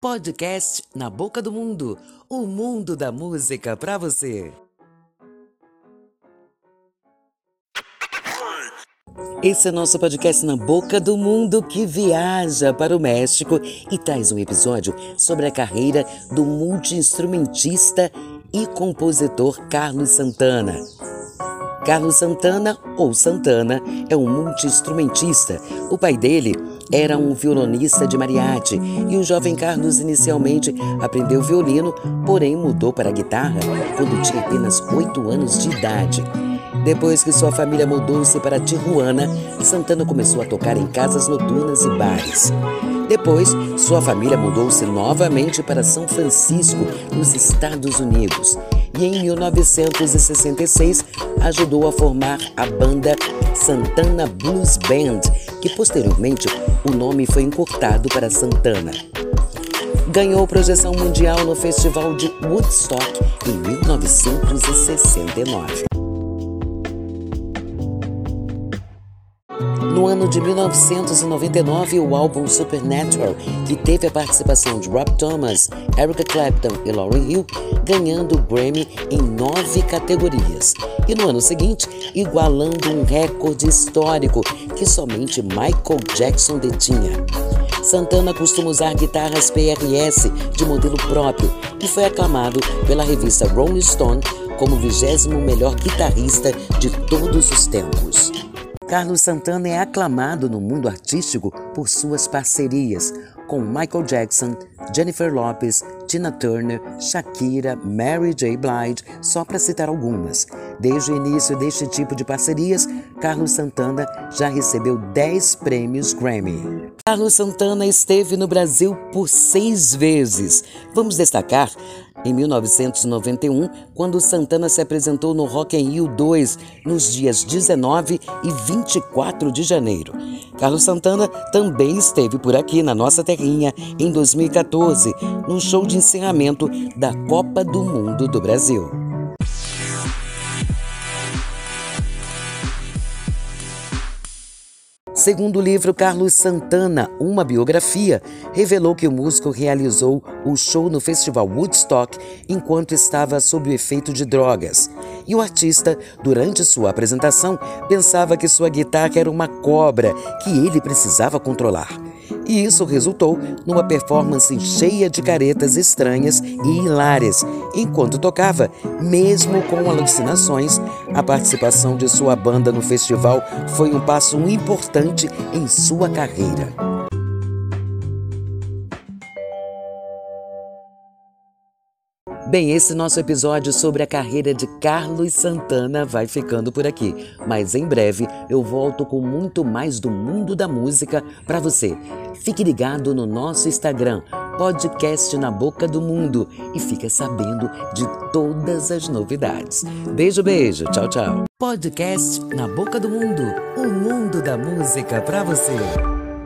Podcast Na Boca do Mundo o mundo da música para você. Esse é nosso podcast Na Boca do Mundo que viaja para o México e traz um episódio sobre a carreira do multiinstrumentista e compositor Carlos Santana. Carlos Santana, ou Santana, é um multiinstrumentista. O pai dele era um violonista de mariachi e o jovem Carlos inicialmente aprendeu violino, porém mudou para a guitarra quando tinha apenas 8 anos de idade. Depois que sua família mudou-se para Tijuana, Santana começou a tocar em casas noturnas e bares. Depois, sua família mudou-se novamente para São Francisco, nos Estados Unidos e em 1966 ajudou a formar a banda Santana Blues Band, que posteriormente o nome foi encurtado para Santana. Ganhou projeção mundial no Festival de Woodstock em 1969. No ano de 1999, o álbum Supernatural, que teve a participação de Rob Thomas, Erica Clapton e Lauryn Hill, ganhando o Grammy em nove categorias. E no ano seguinte, igualando um recorde histórico que somente Michael Jackson detinha. Santana costuma usar guitarras PRS de modelo próprio e foi aclamado pela revista Rolling Stone como o vigésimo melhor guitarrista de todos os tempos. Carlos Santana é aclamado no mundo artístico por suas parcerias com Michael Jackson, Jennifer Lopez, Tina Turner, Shakira, Mary J. Blige, só para citar algumas. Desde o início deste tipo de parcerias, Carlos Santana já recebeu 10 prêmios Grammy. Carlos Santana esteve no Brasil por seis vezes. Vamos destacar em 1991, quando Santana se apresentou no Rock in Rio 2 nos dias 19 e 24 de janeiro. Carlos Santana também esteve por aqui na nossa terrinha em 2014, no show de encerramento da Copa do Mundo do Brasil. Segundo o livro Carlos Santana, uma biografia, revelou que o músico realizou o show no festival Woodstock enquanto estava sob o efeito de drogas. E o artista, durante sua apresentação, pensava que sua guitarra era uma cobra que ele precisava controlar e isso resultou numa performance cheia de caretas estranhas e hilárias. Enquanto tocava, mesmo com alucinações, a participação de sua banda no festival foi um passo importante em sua carreira. Bem, esse nosso episódio sobre a carreira de Carlos Santana vai ficando por aqui, mas em breve eu volto com muito mais do mundo da música para você. Fique ligado no nosso Instagram, podcast na boca do mundo e fique sabendo de todas as novidades. Beijo, beijo, tchau, tchau. Podcast na boca do mundo, o mundo da música para você.